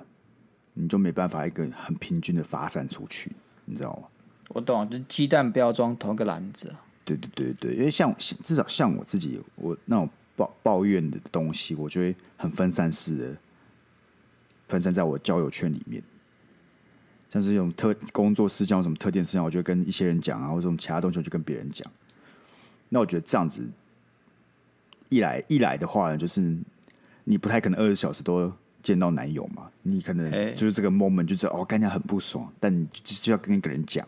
你就没办法一个很平均的发散出去，你知道吗？我懂，就是鸡蛋不要装同一个篮子。对对对对，因为像至少像我自己，我那种抱抱怨的东西，我就会很分散式的分散在我交友圈里面。像是这种特工作事项、什么特定事项，我就跟一些人讲啊，或者什么其他东西，我就跟别人讲。那我觉得这样子一来一来的话呢，就是你不太可能二十小时都见到男友嘛，你可能就是这个 moment 就知道哦，干起来很不爽，但你就要跟一个人讲。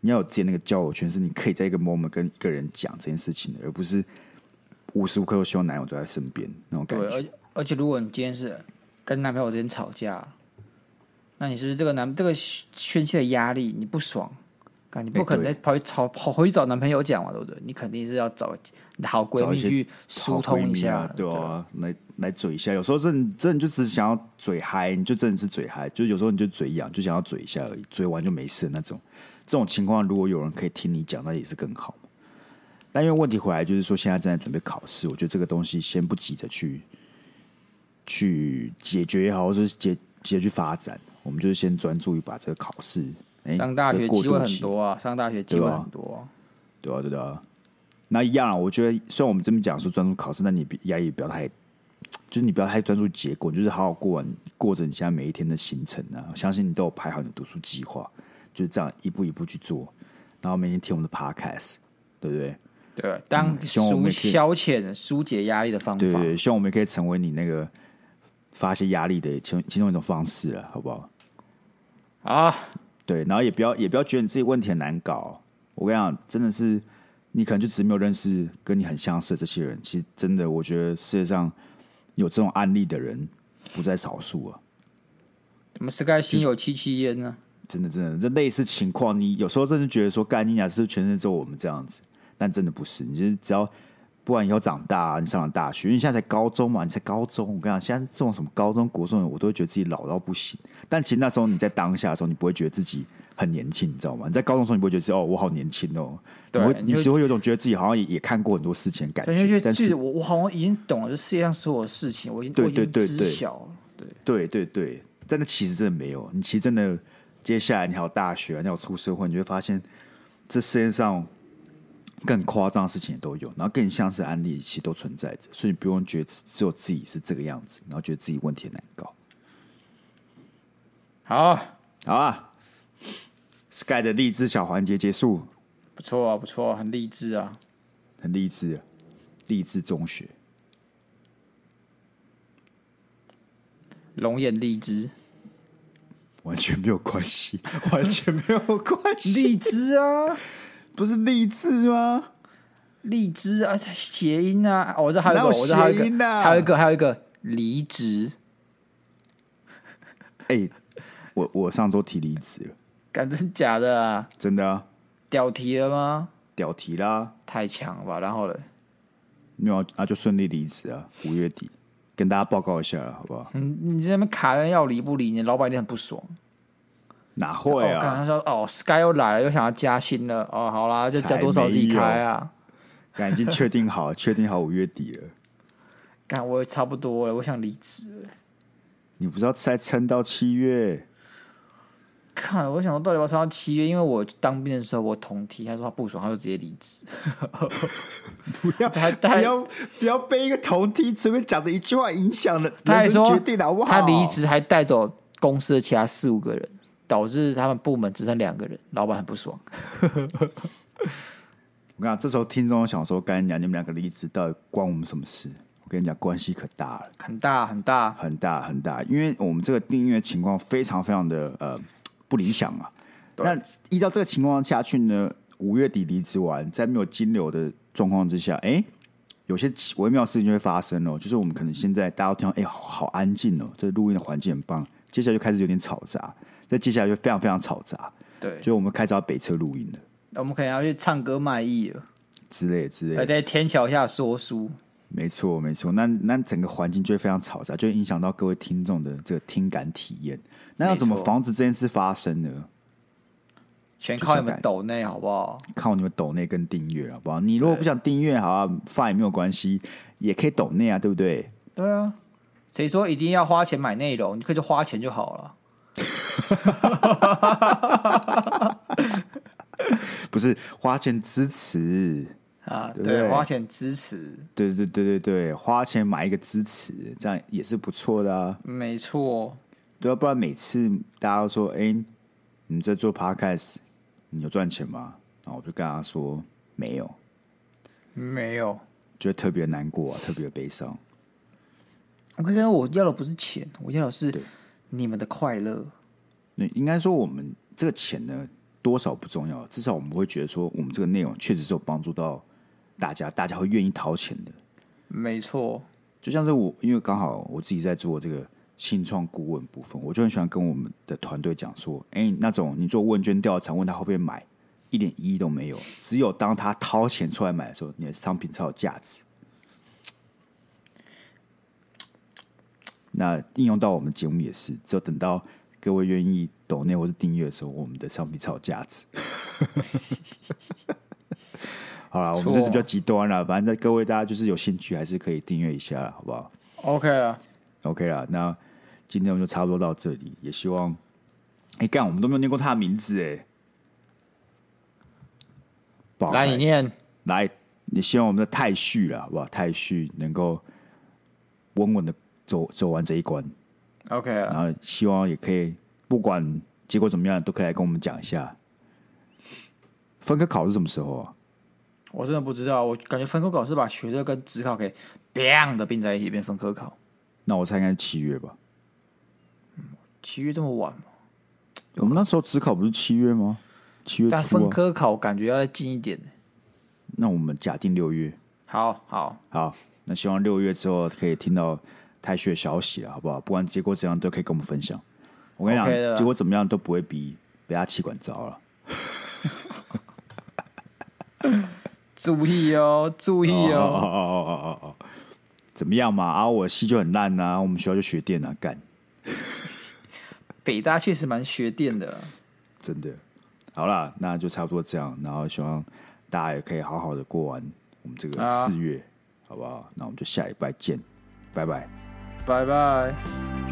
你要有建那个交友圈，是你可以在一个 moment 跟一个人讲这件事情的，而不是无时无刻都希望男友都在身边那种感觉。对，而而且如果你今天是跟男朋友之间吵架，那你是不是这个男这个宣泄的压力你不爽？你不可能再跑去吵跑回去找男朋友讲嘛，对不对？你肯定是要找好闺蜜去疏通一下，对啊，来来嘴一下。有时候真的真的就只是想要嘴嗨，你就真的是嘴嗨，就有时候你就嘴痒，就想要嘴一下而已，嘴完就没事那种。这种情况，如果有人可以听你讲，那也是更好。但因为问题回来，就是说现在正在准备考试，我觉得这个东西先不急着去去解决也好，或者是急急着去发展，我们就是先专注于把这个考试。上大学机会很多啊，上大学机会很多啊，对啊，对啊。那一样啊，我觉得虽然我们这么讲说专注考试，那你压力不要太，就是你不要太专注结果，就是好好过完过着你现在每一天的行程啊。我相信你都有排好你的读书计划。就这样一步一步去做，然后每天听我们的 podcast，对不对？对，当疏消遣、疏解压力的方法。对，对，希望我们可以成为你那个发泄压力的其中其中一种方式了，好不好？啊，对，然后也不要也不要觉得你自己问题很难搞。我跟你讲，真的是你可能就只没有认识跟你很相似的这些人。其实真的，我觉得世界上有这种案例的人不在少数啊。怎么 Sky 心有戚戚焉呢？真的，真的，这类似情况，你有时候真的觉得说，干你俩是全身只有我们这样子，但真的不是。你就只要不管以后长大，啊，你上了大学，因为现在才高中嘛，你才高中。我跟你讲，现在这种什么高中、国中，我都会觉得自己老到不行。但其实那时候你在当下的时候，你不会觉得自己很年轻，你知道吗？你在高中的时候，你不会觉得哦，我好年轻哦。对，你只会有一种觉得自己好像也也看过很多事情的感觉。但是，我我好像已经懂了这世界上所有的事情，我已经对对对知晓了。对对对对，但那其实真的没有，你其实真的。接下来你还有大学，你还有出社会，你就会发现这世界上更夸张的事情也都有，然后更像是案例其实都存在着，所以你不用觉得只有自己是这个样子，然后觉得自己问题很难搞。好，好啊，Sky 的励志小环节结束，不错啊，不错啊，很励志啊，很励志，励志中学，龙眼荔枝。完全没有关系，完全没有关系。荔枝啊，不是励志吗？荔枝啊，谐音啊。哦，我这还有一个，我这还有一个，还有一个，还有一个离职。哎、欸，我我上周提离职了，敢真假的啊？真的啊？屌提了吗？屌提啦！太强了吧？然后呢？没有啊，就顺利离职啊，五月底。跟大家报告一下了，好不好？嗯，你在那边卡人要离不离？你老板一定很不爽。哪会啊？刚刚说哦，Sky 又来了，又想要加薪了。哦，好啦，就加多少自己开啊？干，已经确定好，确定好五月底了。干，我也差不多了，我想离职。你不知道再撑到七月？看，我想说到底要撑到七月，因为我当兵的时候我同梯，他说他不爽，他就直接离职。不要，还不要不要被一个同梯随便讲的一句话影响了，他还说决定好不好？他离职还带走公司的其他四五个人，导致他们部门只剩两个人，老板很不爽。我跟你讲，这时候听众想说：“干你讲，你们两个离职到底关我们什么事？”我跟你讲，关系可大了，很大很大很大很大，因为我们这个订阅情况非常非常的呃。不理想啊？那依照这个情况下去呢？五月底离职完，在没有金流的状况之下，哎、欸，有些微妙的事情就会发生了。就是我们可能现在大家都听到，哎、好安静哦，这录音的环境很棒。接下来就开始有点吵杂，再接下来就非常非常吵杂。对，就我们开始要北车录音了。我们可能要去唱歌卖艺了。之类之类的。还在天桥下说书。没错，没错。那那整个环境就会非常嘈杂，就会影响到各位听众的这个听感体验。那要怎么防止这件事发生呢？全靠你们抖内，好不好？靠你们抖内跟订阅，好不好？你如果不想订阅，好啊，发也没有关系，也可以抖内啊，对不对？对啊。谁说一定要花钱买内容？你可以就花钱就好了。不是花钱支持啊？对，对，对，花钱支持。对对对对对，花钱买一个支持，这样也是不错的啊。没错。对啊，不然每次大家都说：“哎，你在做 podcast。”你有赚钱吗？然后我就跟他说没有，没有，觉得特别难过啊，特别悲伤。我刚刚我要的不是钱，我要的是你们的快乐。那应该说，我们这个钱呢，多少不重要，至少我们会觉得说，我们这个内容确实是有帮助到大家，大家会愿意掏钱的。没错，就像是我，因为刚好我自己在做这个。新创顾问部分，我就很喜欢跟我们的团队讲说：“哎、欸，那种你做问卷调查，问他会不会买，一点意义都没有。只有当他掏钱出来买的时候，你的商品才有价值。那应用到我们节目也是，只有等到各位愿意抖内或是订阅的时候，我们的商品才有价值。好了，我们这是比较极端了，反正各位大家就是有兴趣，还是可以订阅一下，好不好？OK 啊，OK 了，那。今天我们就差不多到这里，也希望，哎、欸，干，我们都没有念过他的名字，哎，来，你念，来，你希望我们的太旭了，好不好？太旭能够稳稳的走走完这一关，OK，然后希望也可以，不管结果怎么样，都可以来跟我们讲一下。分科考是什么时候啊？我真的不知道，我感觉分科考是把学测跟职考给 bang 的并在一起变分科考。那我猜应该是七月吧。七月这么晚吗？我们那时候职考不是七月吗？七月。但分科考感觉要再近一点。那我们假定六月。好好好，那希望六月之后可以听到太旭的消息了，好不好？不管结果怎样，都可以跟我们分享。我跟你讲，okay、结果怎么样都不会比北大气管糟了。注意哦，注意哦，哦哦哦哦哦，怎么样嘛？啊，我戏就很烂啊，我们学校就学电啊，干。北大确实蛮学电的，真的。好啦，那就差不多这样。然后希望大家也可以好好的过完我们这个四月，啊、好不好？那我们就下一拜见，拜拜，拜拜。